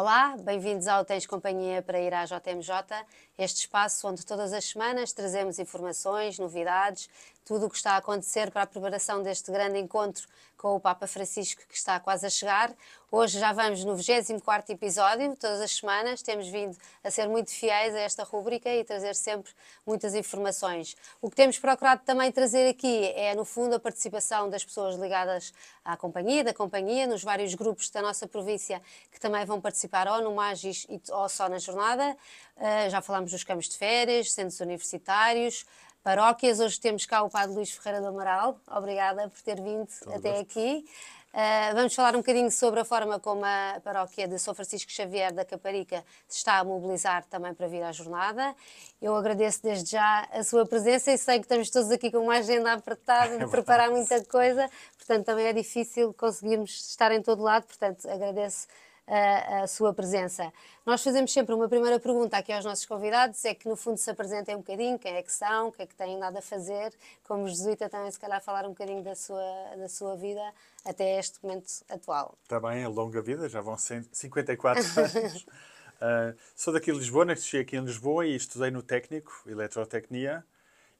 Olá, bem-vindos ao Tens Companhia para ir à JMJ, este espaço onde todas as semanas trazemos informações, novidades, tudo o que está a acontecer para a preparação deste grande encontro com o Papa Francisco que está quase a chegar. Hoje já vamos no 24º episódio, todas as semanas temos vindo a ser muito fiéis a esta rúbrica e trazer sempre muitas informações. O que temos procurado também trazer aqui é, no fundo, a participação das pessoas ligadas à companhia, da companhia, nos vários grupos da nossa província que também vão participar ou no Magis ou só na jornada. Uh, já falámos dos campos de férias, centros universitários, paróquias. Hoje temos cá o Padre Luís Ferreira do Amaral. Obrigada por ter vindo Todo até gosto. aqui. Uh, vamos falar um bocadinho sobre a forma como a paróquia de São Francisco Xavier da Caparica se está a mobilizar também para vir à jornada. Eu agradeço desde já a sua presença e sei que estamos todos aqui com uma agenda apertada de é preparar muita coisa, portanto também é difícil conseguirmos estar em todo lado, portanto agradeço a, a, sua presença. Nós fazemos sempre uma primeira pergunta aqui aos nossos convidados, é que no fundo se apresentem um bocadinho, quem é que são, o que é que têm nada a fazer, como jesuíta também se calhar falar um bocadinho da sua, da sua vida até este momento atual. Está bem, a longa vida, já vão 54 anos. uh, sou daqui de Lisboa, nasci aqui em Lisboa e estudei no técnico, eletrotecnia,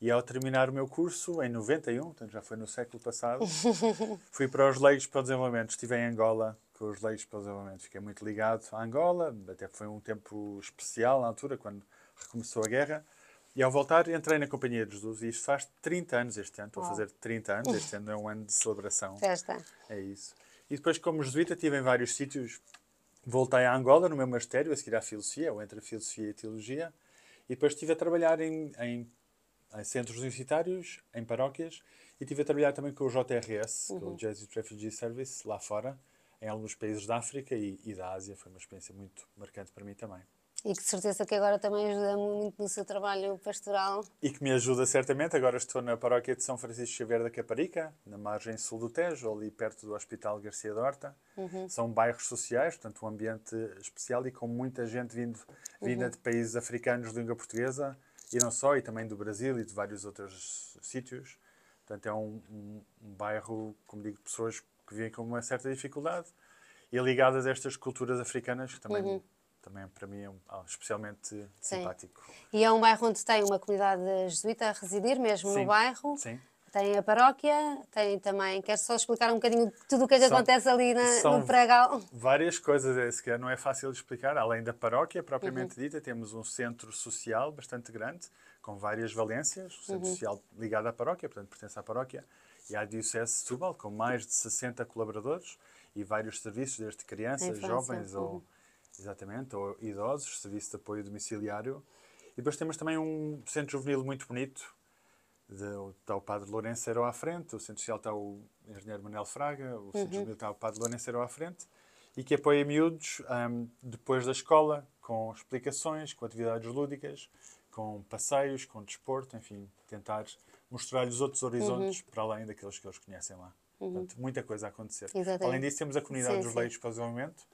e ao terminar o meu curso, em 91, portanto já foi no século passado, fui para os Leigos para o Desenvolvimento. Estive em Angola com os leis para o desenvolvimento. Fiquei muito ligado à Angola, até foi um tempo especial na altura, quando recomeçou a guerra. E ao voltar, entrei na Companhia de Jesus e isto faz 30 anos este ano. Estou a fazer 30 anos. Este ano é um ano de celebração. Festa. É isso. E depois, como jesuíta, estive em vários sítios. Voltei a Angola, no meu mastério, a seguir à filosofia, ou entre a filosofia e a teologia. E depois estive a trabalhar em, em, em centros universitários, em paróquias. E estive a trabalhar também com o JRS, uhum. com o uhum. Jesuit Refugee Service, lá fora em alguns países da África e, e, da Ásia. Foi uma experiência muito marcante para mim também. E que de certeza que agora também ajuda muito no seu trabalho pastoral. E que me ajuda certamente. Agora estou na paróquia de São Francisco Xavier da Caparica, na margem sul do Tejo, ali perto do Hospital Garcia da Horta. Uhum. São bairros sociais, portanto um ambiente especial e com muita gente vindo, vinda uhum. de países africanos de língua portuguesa, e não só, e também do Brasil e de vários outros sítios. Portanto é um, um, um bairro, como digo, de pessoas que vêm com uma certa dificuldade e ligadas a estas culturas africanas que também, uhum. também para mim é um, especialmente Sim. simpático. E é um bairro onde tem uma comunidade jesuíta a residir mesmo Sim. no bairro. Sim. Tem a paróquia, tem também. Quero só explicar um bocadinho tudo o que, é que são, acontece ali na, no pregal. Várias coisas, é, sequer não é fácil de explicar. Além da paróquia propriamente uhum. dita, temos um centro social bastante grande, com várias valências. O centro uhum. social ligado à paróquia, portanto pertence à paróquia e à Diocese de Setúbal, com mais de 60 colaboradores e vários serviços, desde crianças, jovens uhum. ou, exatamente, ou idosos, serviço de apoio domiciliário. E depois temos também um centro juvenil muito bonito, de, está o Padre Lourenço à frente, o centro social está o engenheiro Manuel Fraga, o centro uhum. juvenil está o Padre Lourenço à frente, e que apoia miúdos um, depois da escola, com explicações, com atividades lúdicas, com passeios, com desporto, enfim, tentar mostrar-lhes outros horizontes uhum. para além daqueles que eles conhecem lá. Uhum. Portanto, muita coisa a acontecer. Exatamente. Além disso, temos a comunidade sim, dos leitos para o desenvolvimento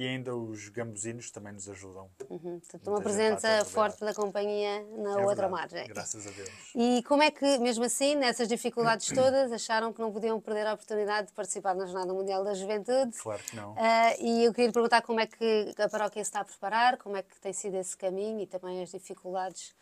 e ainda os gambuzinos também nos ajudam. Uhum. Portanto, uma presença forte da companhia na é outra verdade. margem. Graças a Deus. E como é que, mesmo assim, nessas dificuldades todas, acharam que não podiam perder a oportunidade de participar na Jornada Mundial da Juventude? Claro que não. Uh, e eu queria lhe perguntar como é que a paróquia se está a preparar, como é que tem sido esse caminho e também as dificuldades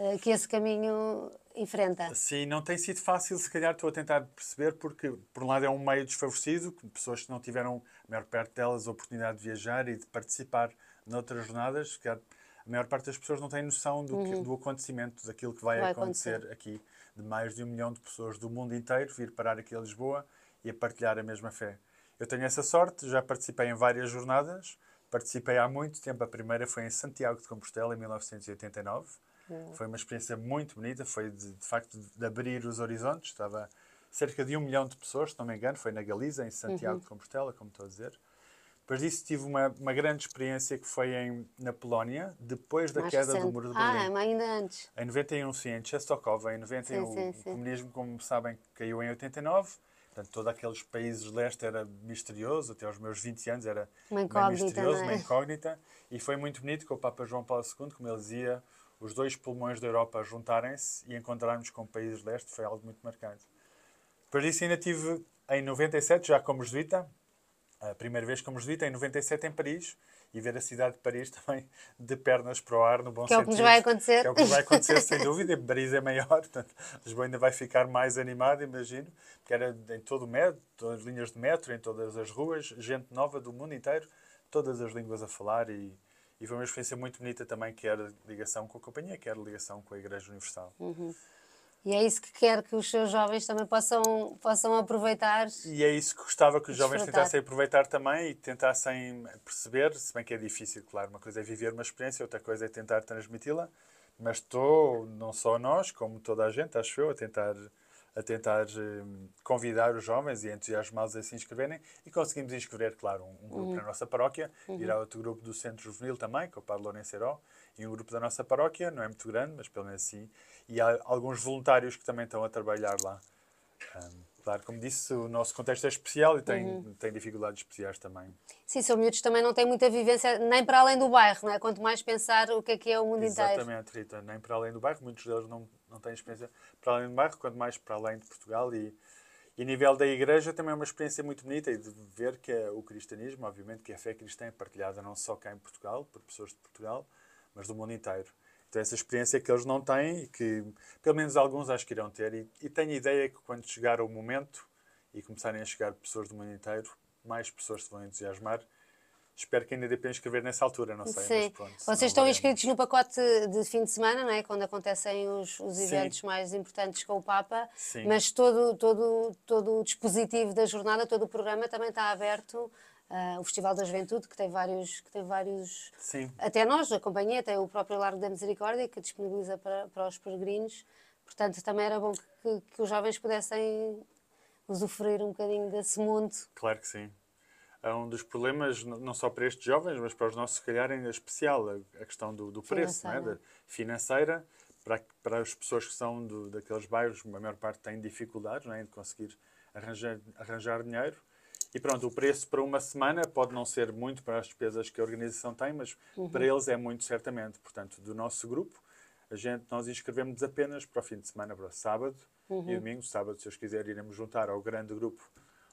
uh, que esse caminho enfrenta. Sim, não tem sido fácil, se calhar estou a tentar perceber, porque por um lado é um meio desfavorecido, pessoas que não tiveram, a maior parte delas, a oportunidade de viajar e de participar noutras jornadas, que a maior parte das pessoas não tem noção do, que, uhum. do acontecimento, daquilo que vai, vai acontecer, acontecer, aqui, de mais de um milhão de pessoas do mundo inteiro vir parar aqui a Lisboa e a partilhar a mesma fé. Eu tenho essa sorte, já participei em várias jornadas, participei há muito tempo, a primeira foi em Santiago de Compostela, em 1989, foi uma experiência muito bonita, foi de, de facto de abrir os horizontes. Estava cerca de um milhão de pessoas, se não me engano, foi na Galiza, em Santiago uhum. de Compostela, como estou a dizer. Depois disso tive uma, uma grande experiência que foi em, na Polónia, depois da Mais queda recente. do Muro de Berlim. Ah, ainda antes. Em 91, sim, em Czestochowa, em 91. Sim, sim, sim. O comunismo, como sabem, caiu em 89. Portanto, todos aqueles países leste era misterioso, até aos meus 20 anos era uma incógnita, misterioso, é? uma incógnita. E foi muito bonito com o Papa João Paulo II, como ele dizia, os dois pulmões da Europa juntarem-se e encontrarmos com países de leste foi algo muito marcante. Depois disso ainda tive em 97, já como jesuíta, a primeira vez como jesuíta, em 97 em Paris, e ver a cidade de Paris também de pernas para o ar, no bom que é sentido. Que é o que nos vai acontecer. Que é o que nos vai acontecer, sem dúvida. Paris é maior, portanto, Lisboa ainda vai ficar mais animada, imagino. Que era em todo o metro, todas as linhas de metro, em todas as ruas, gente nova do mundo inteiro, todas as línguas a falar e, e foi uma experiência muito bonita também, quer ligação com a companhia, quer ligação com a Igreja Universal. Uhum. E é isso que quer que os seus jovens também possam, possam aproveitar. E é isso que gostava que os jovens tentassem aproveitar também e tentassem perceber, se bem que é difícil, claro, uma coisa é viver uma experiência, outra coisa é tentar transmiti-la, mas estou, não só nós, como toda a gente, acho eu, a tentar, a tentar um, convidar os jovens e entusiasmá-los a se inscreverem e conseguimos inscrever, claro, um, um grupo uhum. na nossa paróquia, uhum. irá outro grupo do Centro Juvenil também, que é o Padre Lourenço Heró, e um grupo da nossa paróquia, não é muito grande, mas pelo menos assim, e há alguns voluntários que também estão a trabalhar lá. Um, claro, como disse, o nosso contexto é especial e tem, uhum. tem dificuldades especiais também. Sim, são miúdos também não têm muita vivência nem para além do bairro, não é? Quanto mais pensar o que é que é o mundo Exatamente, inteiro. Exatamente, Rita, nem para além do bairro, muitos deles não, não têm experiência para além do bairro, quanto mais para além de Portugal e, e a nível da igreja também é uma experiência muito bonita e de ver que é o cristianismo, obviamente, que a fé cristã é partilhada não só cá em Portugal, por pessoas de Portugal, mas do mundo inteiro. Então, essa experiência que eles não têm e que, pelo menos alguns, acho que irão ter. E, e tenho a ideia que quando chegar o momento e começarem a chegar pessoas do mundo inteiro, mais pessoas se vão entusiasmar. Espero que ainda dê para inscrever nessa altura, não sei. Sim. Pronto, Vocês estão inscritos no pacote de fim de semana, não é? Quando acontecem os, os eventos mais importantes com o Papa. Sim. Mas todo, todo, todo o dispositivo da jornada, todo o programa também está aberto Uh, o Festival da Juventude, que tem vários. Que tem vários Sim. Até nós, a companhia, tem o próprio Largo da Misericórdia, que disponibiliza para, para os peregrinos. Portanto, também era bom que, que, que, os jovens pudessem usufruir um bocadinho desse mundo. Claro que sim. É um dos problemas, não só para estes jovens, mas para os nossos, se calhar, ainda especial, a, questão do, do preço, financeira. Não é? Da financeira. Para, para as pessoas que são do, daqueles bairros, a maior parte têm dificuldades não é? de conseguir arranjar, arranjar dinheiro e pronto, o preço para uma semana pode não ser muito para as despesas que a organização tem, mas uhum. para eles é muito certamente. Portanto, do nosso grupo, a gente, nós inscrevemos apenas para o fim de semana, para sábado uhum. e domingo. Sábado, se os quiserem, iremos juntar ao grande grupo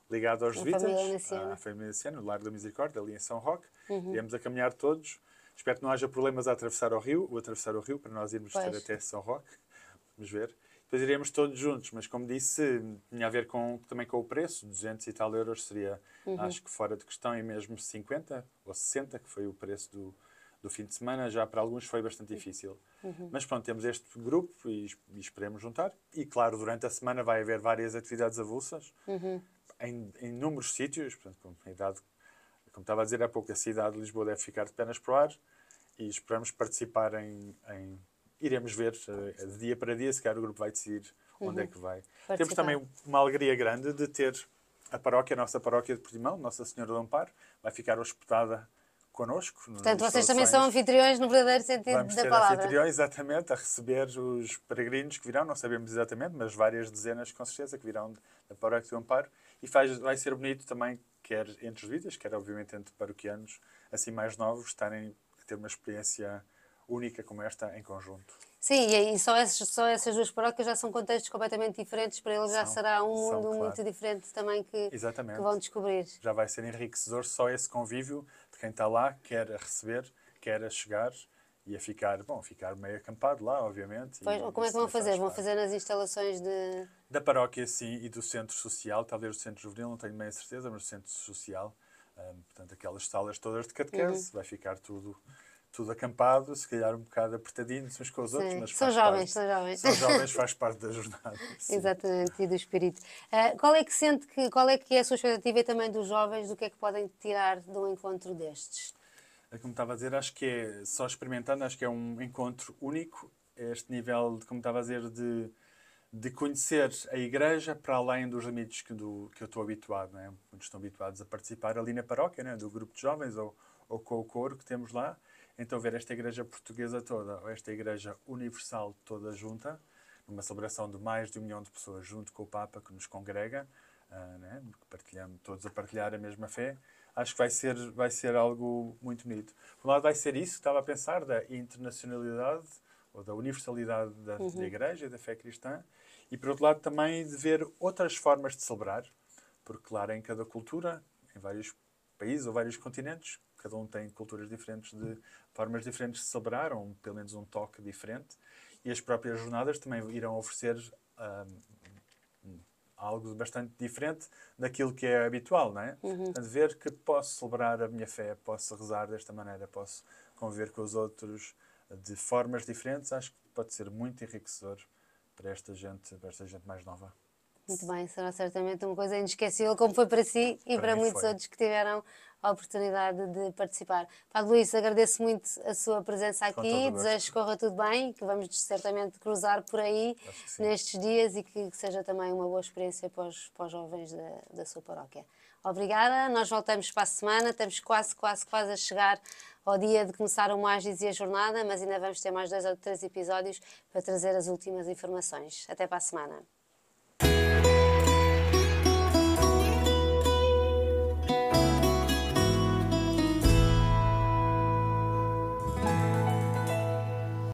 ligado aos Vitas, à família Naciana, no Lar da Misericórdia, ali em São Roque. Uhum. Iremos a caminhar todos. Espero que não haja problemas a atravessar o rio, ou atravessar o rio, para nós irmos ter até São Roque. Vamos ver. Depois iríamos todos juntos, mas como disse, tinha a ver com, também com o preço, 200 e tal euros seria, uhum. acho que fora de questão, e mesmo 50 ou 60, que foi o preço do, do fim de semana, já para alguns foi bastante difícil. Uhum. Mas pronto, temos este grupo e, e, esperemos juntar. E claro, durante a semana vai haver várias atividades avulsas, uhum. Em, em inúmeros sítios, portanto, a idade, como estava a dizer há pouco, a cidade de Lisboa deve ficar de pernas para o ar e esperamos participar em, em iremos ver uh, de dia para dia, se calhar o grupo vai decidir uhum. onde é que vai. Participar. Temos também uma alegria grande de ter a paróquia, a nossa paróquia de Portimão, Nossa Senhora do Amparo, vai ficar hospedada connosco. Portanto, vocês também são anfitriões no verdadeiro sentido Vamos da palavra. anfitriões, exatamente, a receber os peregrinos que virão, não sabemos exatamente, mas várias dezenas com certeza que virão da paróquia do Amparo. E faz, vai ser bonito também, quer entre os vídeos, quer obviamente entre paroquianos, assim mais novos, estarem a ter uma experiência única como esta em conjunto. Sim, e só essas, só essas duas paróquias já são contextos completamente diferentes, para eles já são, será um mundo claro. muito diferente também que, que, vão descobrir. Já vai ser enriquecedor só esse convívio de quem está lá, quer a receber, quer a chegar e a ficar, bom, ficar meio acampado lá, obviamente. Pois, como é que vão fazer? Vão fazer nas instalações de... Da paróquia, sim, e do centro social, talvez o centro juvenil, não tenho meia certeza, mas o centro social, um, portanto, aquelas salas todas de catequese, uhum. vai ficar tudo tudo acampado, se calhar um bocado apertadinhos uns com os Sim. outros, mas são jovens, parte, são jovens. São jovens, faz parte da jornada. Sim. Exatamente, e do espírito. Uh, qual é que sente que, qual é que é a sua expectativa também dos jovens, do que é que podem tirar de um encontro destes? É como estava a dizer, acho que é, só experimentando, acho que é um encontro único, este nível, de, como estava a dizer, de, de conhecer a igreja para além dos limites que, do, que eu estou habituado, é? Muitos estão habituados a participar ali na paróquia, é? do grupo de jovens ou, ou com o coro que temos lá, então, ver esta igreja portuguesa toda, ou esta igreja universal toda junta, numa celebração de mais de um milhão de pessoas, junto com o Papa que nos congrega, uh, né? partilhamos todos a partilhar a mesma fé, acho que vai ser, vai ser algo muito bonito. Por um lado, vai ser isso que estava a pensar, da internacionalidade ou da universalidade da, uhum. da Igreja e da fé cristã, e por outro lado, também de ver outras formas de celebrar, porque, claro, em cada cultura, em vários países ou vários continentes, cada um tem culturas diferentes, de formas diferentes de celebrar, ou um, pelo menos um toque diferente. E as próprias jornadas também irão oferecer um, algo bastante diferente daquilo que é habitual, não é? Uhum. A ver que posso celebrar a minha fé, posso rezar desta maneira, posso conviver com os outros de formas diferentes, acho que pode ser muito enriquecedor para esta gente, para esta gente mais nova. Muito bem, será certamente uma coisa inesquecível, como foi para si e para, para muitos foi. outros que tiveram a oportunidade de participar. Padre Luís, agradeço muito a sua presença aqui, desejo que corra tudo bem, que vamos certamente cruzar por aí nestes dias e que seja também uma boa experiência para os, para os jovens da, da sua paróquia. Obrigada, nós voltamos para a semana, estamos quase, quase, quase a chegar ao dia de começar o Magis e a jornada, mas ainda vamos ter mais dois ou três episódios para trazer as últimas informações. Até para a semana.